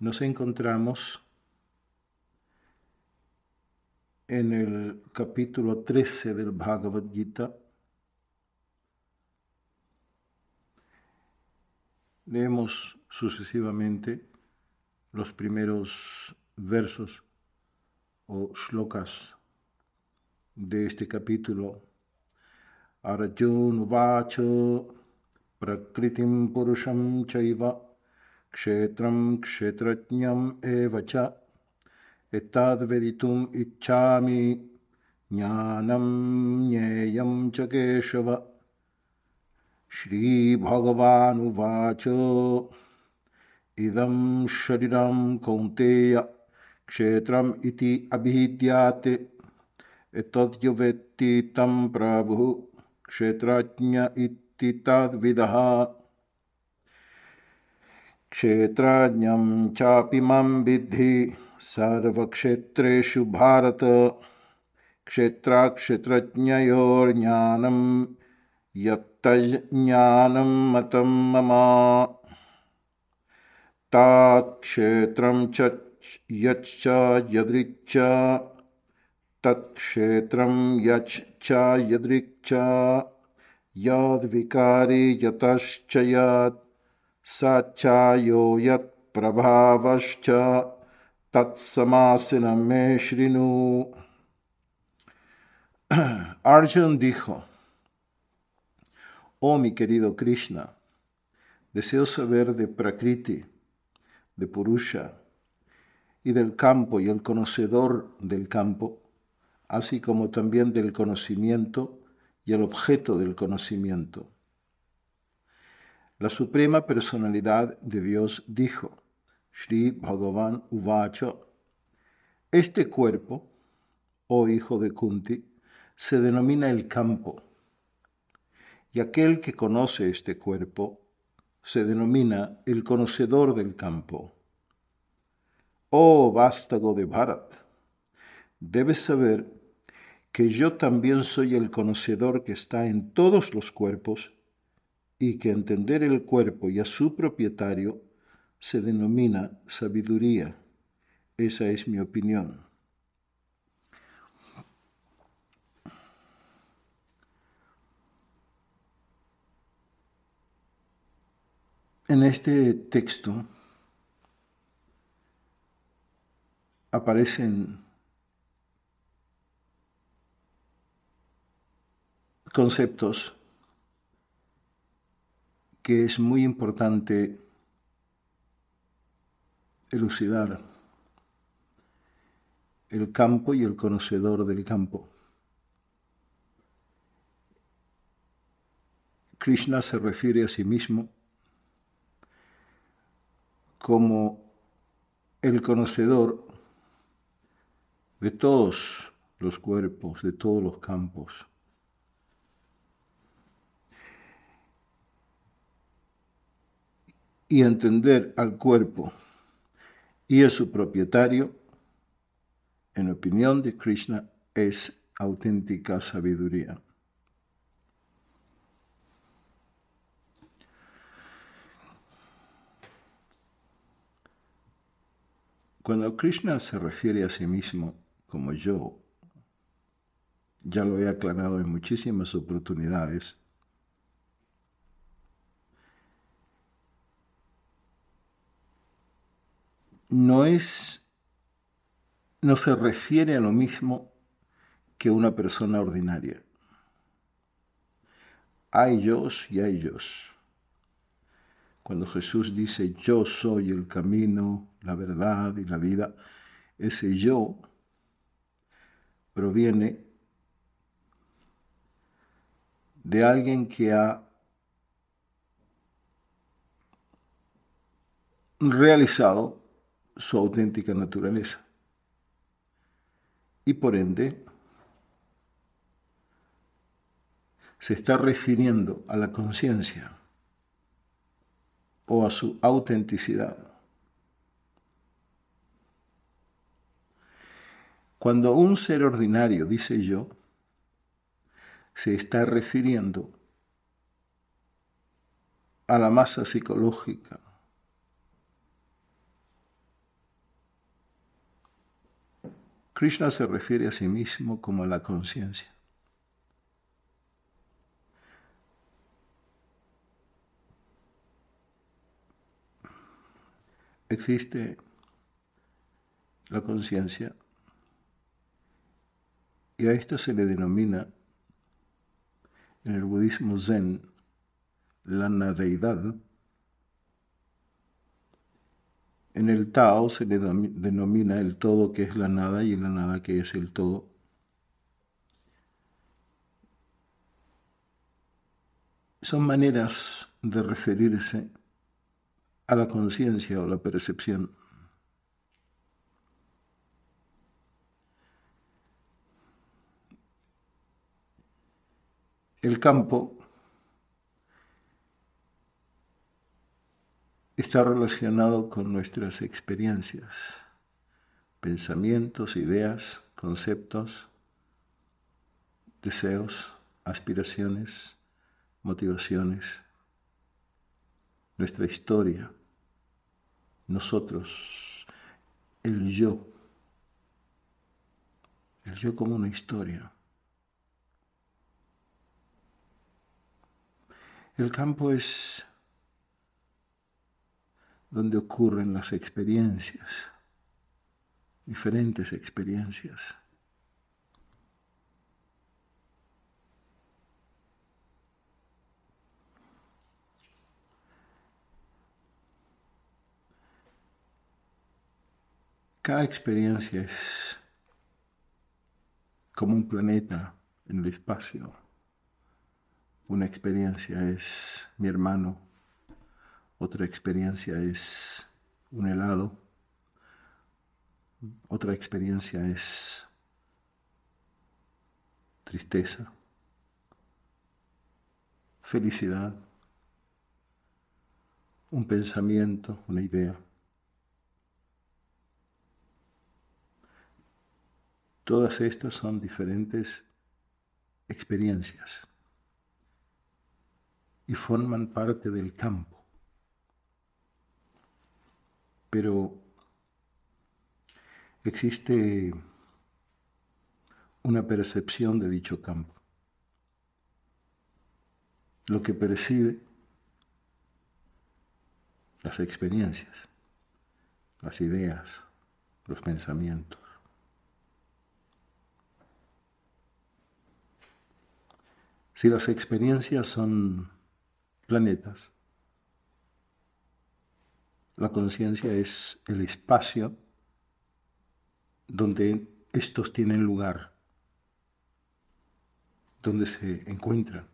nos encontramos en el capítulo 13 del Bhagavad Gita. Leemos sucesivamente los primeros versos o shlokas de este capítulo. Arjun Vacho Prakritim Purusham Chaiva क्षेत्रं क्षेत्रज्ञम् एव च एताद्विदितुम् इच्छामि ज्ञानं ज्ञेयं च केशव श्रीभगवानुवाच इदं शरीरं कौन्तेय क्षेत्रम् इति अभिद्यात् एतद्युवेत्ति तं प्रभुः क्षेत्रज्ञ इति तद्विदः Kshetrajnam Chapi Mam Vidhi सर्वक्षेत्रेषु भारत। क्षेत्राक्षेत्रज्ञयोर्ज्ञानं यत्तज्ज्ञानं मतं मम। तात्क्षेत्रं च यच्च यदृच्च तत्क्षेत्रं यच्च यदृक्च यद्विकारी यतश्च यत् स च यो यत्प्रभावश्च me Shrinu. Arjun dijo, Oh mi querido Krishna, deseo saber de Prakriti, de Purusha y del campo y el conocedor del campo, así como también del conocimiento y el objeto del conocimiento. La Suprema Personalidad de Dios dijo, Sri Bhagavan Uvacha, este cuerpo, oh hijo de Kunti, se denomina el campo, y aquel que conoce este cuerpo se denomina el conocedor del campo. Oh vástago de Bharat, debes saber que yo también soy el conocedor que está en todos los cuerpos y que entender el cuerpo y a su propietario se denomina sabiduría. Esa es mi opinión. En este texto aparecen conceptos que es muy importante elucidar el campo y el conocedor del campo. Krishna se refiere a sí mismo como el conocedor de todos los cuerpos, de todos los campos. Y entender al cuerpo y es su propietario, en opinión de Krishna, es auténtica sabiduría. Cuando Krishna se refiere a sí mismo como yo, ya lo he aclarado en muchísimas oportunidades, no es, no se refiere a lo mismo que una persona ordinaria. Hay ellos y hay ellos. Cuando Jesús dice yo soy el camino, la verdad y la vida, ese yo proviene de alguien que ha realizado su auténtica naturaleza. Y por ende, se está refiriendo a la conciencia o a su autenticidad. Cuando un ser ordinario dice yo, se está refiriendo a la masa psicológica Krishna se refiere a sí mismo como la conciencia. Existe la conciencia y a esto se le denomina en el budismo zen la nadeidad. En el Tao se le denomina el todo que es la nada y la nada que es el todo. Son maneras de referirse a la conciencia o la percepción. El campo está relacionado con nuestras experiencias, pensamientos, ideas, conceptos, deseos, aspiraciones, motivaciones, nuestra historia, nosotros, el yo, el yo como una historia. El campo es donde ocurren las experiencias, diferentes experiencias. Cada experiencia es como un planeta en el espacio. Una experiencia es mi hermano, otra experiencia es un helado, otra experiencia es tristeza, felicidad, un pensamiento, una idea. Todas estas son diferentes experiencias y forman parte del campo. Pero existe una percepción de dicho campo. Lo que percibe las experiencias, las ideas, los pensamientos. Si las experiencias son planetas, la conciencia es el espacio donde estos tienen lugar, donde se encuentran,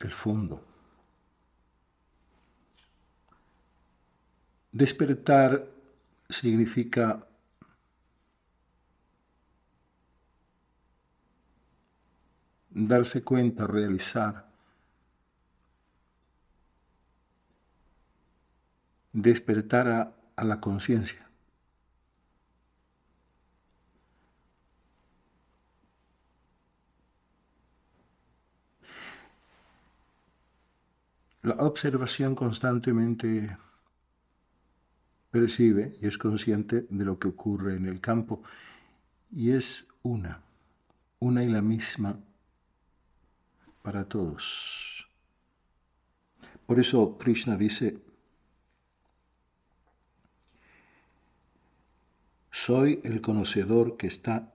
el fondo. Despertar significa darse cuenta, realizar, despertar a, a la conciencia. La observación constantemente percibe y es consciente de lo que ocurre en el campo y es una, una y la misma para todos. Por eso Krishna dice, soy el conocedor que está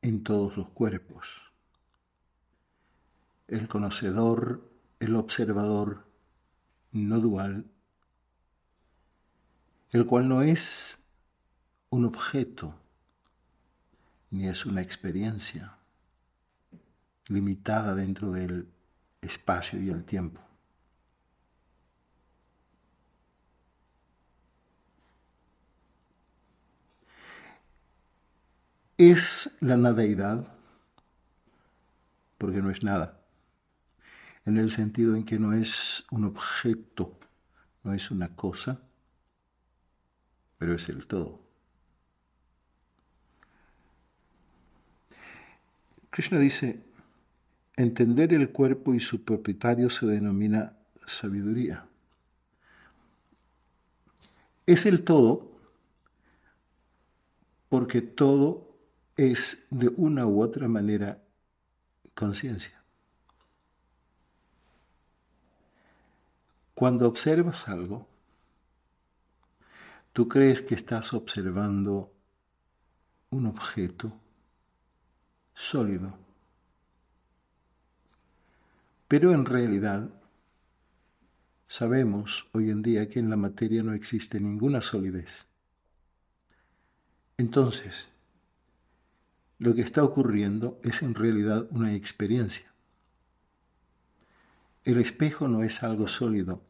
en todos los cuerpos. El conocedor, el observador no dual, el cual no es un objeto ni es una experiencia limitada dentro del espacio y el tiempo. Es la nadeidad, porque no es nada, en el sentido en que no es un objeto, no es una cosa, pero es el todo. Krishna dice, Entender el cuerpo y su propietario se denomina sabiduría. Es el todo porque todo es de una u otra manera conciencia. Cuando observas algo, tú crees que estás observando un objeto sólido, pero en realidad sabemos hoy en día que en la materia no existe ninguna solidez. Entonces, lo que está ocurriendo es en realidad una experiencia. El espejo no es algo sólido.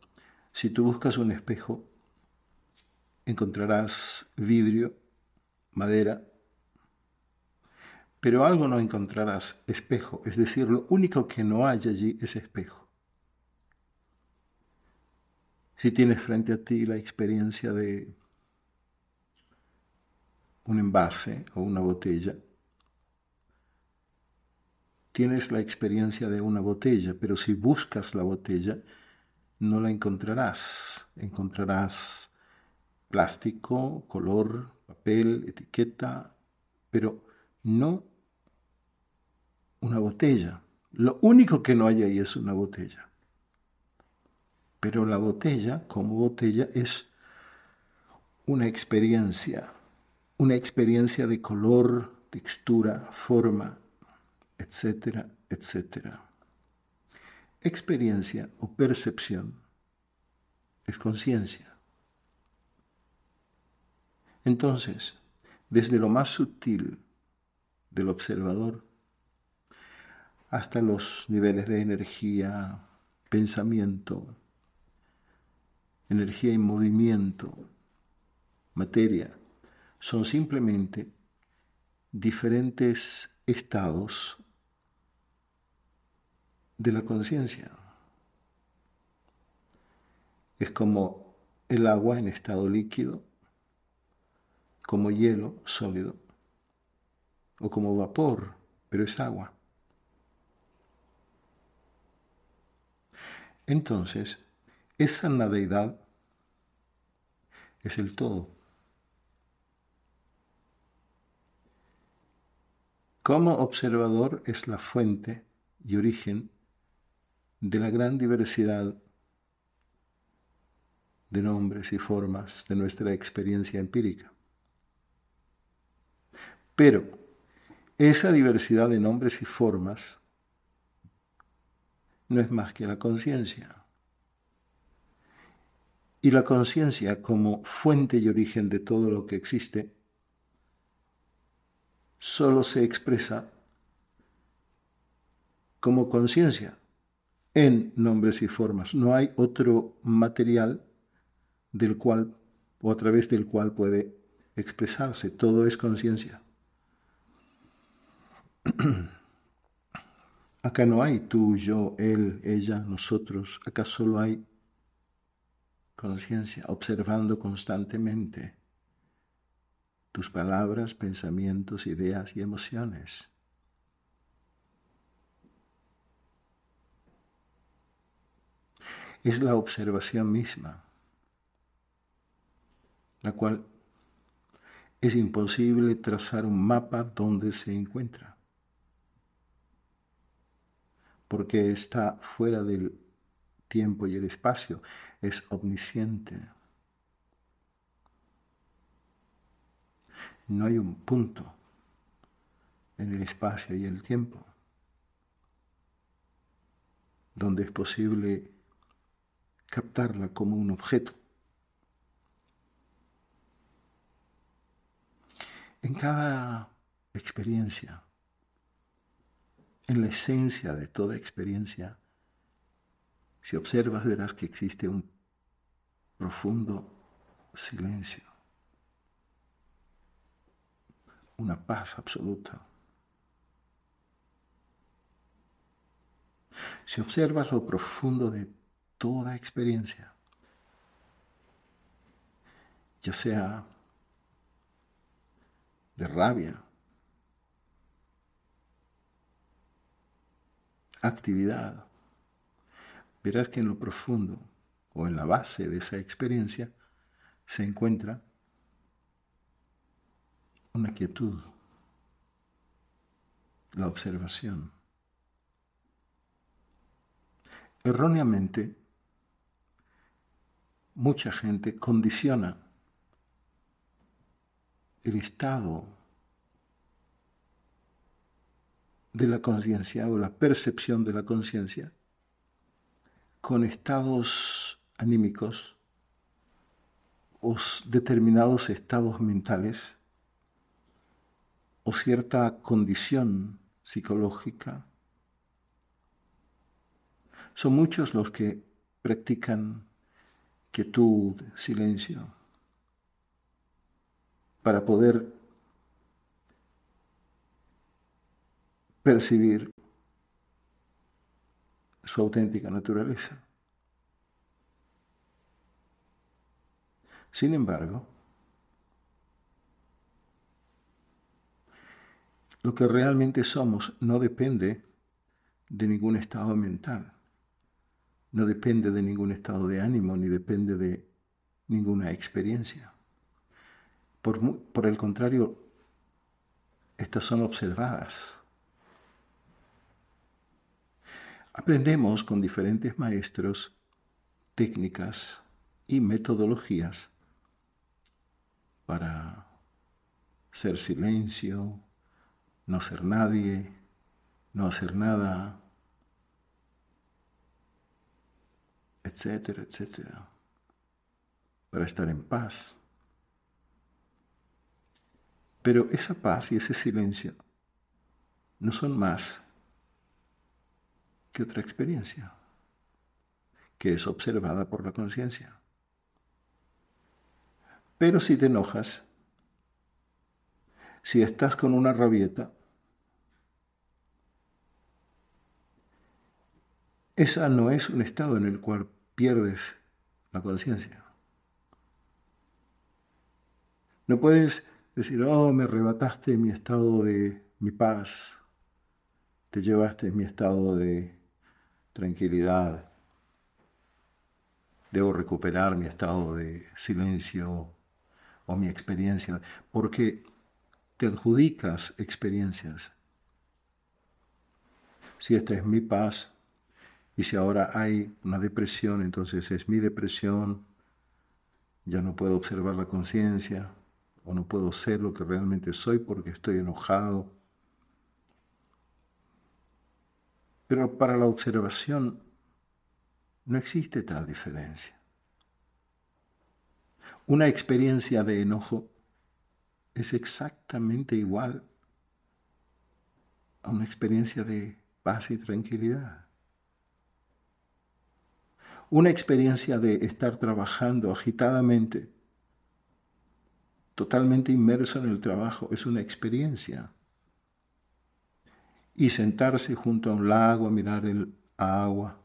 Si tú buscas un espejo, encontrarás vidrio, madera, pero algo no encontrarás, espejo. Es decir, lo único que no hay allí es espejo. Si tienes frente a ti la experiencia de un envase o una botella, tienes la experiencia de una botella, pero si buscas la botella, no la encontrarás. Encontrarás plástico, color, papel, etiqueta, pero no una botella. Lo único que no hay ahí es una botella. Pero la botella, como botella, es una experiencia, una experiencia de color, textura, forma, etcétera, etcétera. Experiencia o percepción es conciencia. Entonces, desde lo más sutil del observador hasta los niveles de energía, pensamiento, energía y movimiento, materia, son simplemente diferentes estados de la conciencia. Es como el agua en estado líquido, como hielo sólido, o como vapor, pero es agua. Entonces, esa nadeidad es el todo. Como observador es la fuente y origen de la gran diversidad de nombres y formas de nuestra experiencia empírica. Pero esa diversidad de nombres y formas no es más que la conciencia. Y la conciencia como fuente y origen de todo lo que existe solo se expresa como conciencia en nombres y formas. No hay otro material del cual o a través del cual puede expresarse. Todo es conciencia. Acá no hay tú, yo, él, ella, nosotros. Acá solo hay conciencia, observando constantemente tus palabras, pensamientos, ideas y emociones. Es la observación misma, la cual es imposible trazar un mapa donde se encuentra, porque está fuera del tiempo y el espacio, es omnisciente. No hay un punto en el espacio y el tiempo donde es posible captarla como un objeto. En cada experiencia, en la esencia de toda experiencia, si observas verás que existe un profundo silencio, una paz absoluta. Si observas lo profundo de toda experiencia, ya sea de rabia, actividad, verás que en lo profundo o en la base de esa experiencia se encuentra una quietud, la observación. Erróneamente, mucha gente condiciona el estado de la conciencia o la percepción de la conciencia con estados anímicos o determinados estados mentales o cierta condición psicológica. Son muchos los que practican quietud, silencio, para poder percibir su auténtica naturaleza. Sin embargo, lo que realmente somos no depende de ningún estado mental, no depende de ningún estado de ánimo, ni depende de ninguna experiencia. Por, por el contrario, estas son observadas Aprendemos con diferentes maestros técnicas y metodologías para ser silencio, no ser nadie, no hacer nada, etcétera, etcétera, para estar en paz. Pero esa paz y ese silencio no son más otra experiencia que es observada por la conciencia. Pero si te enojas, si estás con una rabieta, esa no es un estado en el cual pierdes la conciencia. No puedes decir, oh, me arrebataste mi estado de mi paz, te llevaste mi estado de tranquilidad. Debo recuperar mi estado de silencio o mi experiencia, porque te adjudicas experiencias. Si esta es mi paz y si ahora hay una depresión, entonces es mi depresión, ya no puedo observar la conciencia o no puedo ser lo que realmente soy porque estoy enojado Pero para la observación no existe tal diferencia. Una experiencia de enojo es exactamente igual a una experiencia de paz y tranquilidad. Una experiencia de estar trabajando agitadamente, totalmente inmerso en el trabajo, es una experiencia y sentarse junto a un lago a mirar el agua.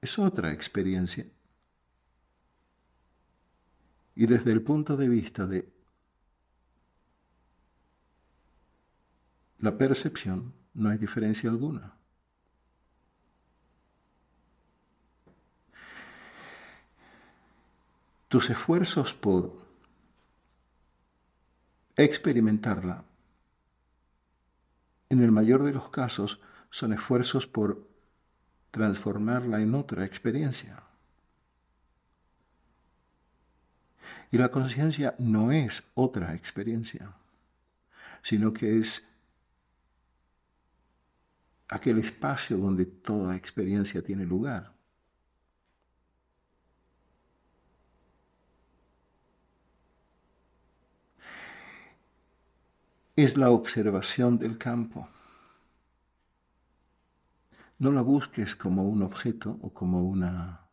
Es otra experiencia. Y desde el punto de vista de la percepción, no hay diferencia alguna. Tus esfuerzos por experimentarla en el mayor de los casos, son esfuerzos por transformarla en otra experiencia. Y la conciencia no es otra experiencia, sino que es aquel espacio donde toda experiencia tiene lugar. Es la observación del campo. No la busques como un objeto o como una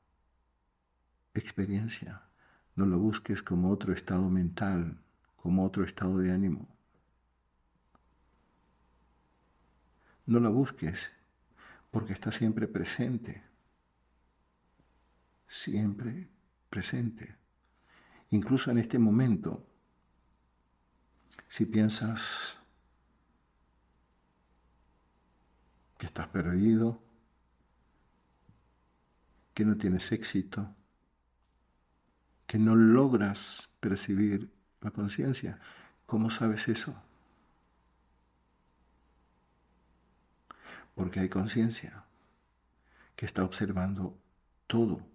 experiencia. No la busques como otro estado mental, como otro estado de ánimo. No la busques porque está siempre presente. Siempre presente. Incluso en este momento si piensas que estás perdido, que no tienes éxito, que no logras percibir la conciencia, ¿Cómo sabes eso? Porque hay conciencia que está observando todo.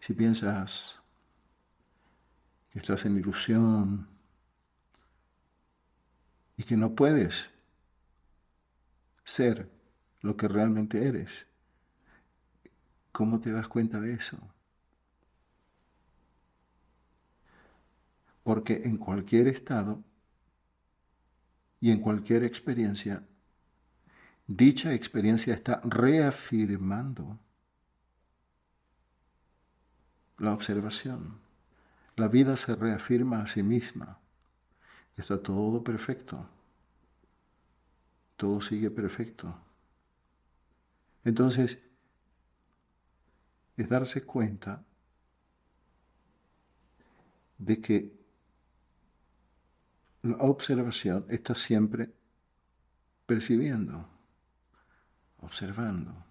Si piensas estás en ilusión y que no puedes ser lo que realmente eres, ¿cómo te das cuenta de eso? Porque en cualquier estado y en cualquier experiencia, dicha experiencia está reafirmando la observación. La vida se reafirma a sí misma. Está todo perfecto. Todo sigue perfecto. Entonces, es darse cuenta de que la observación está siempre percibiendo, observando.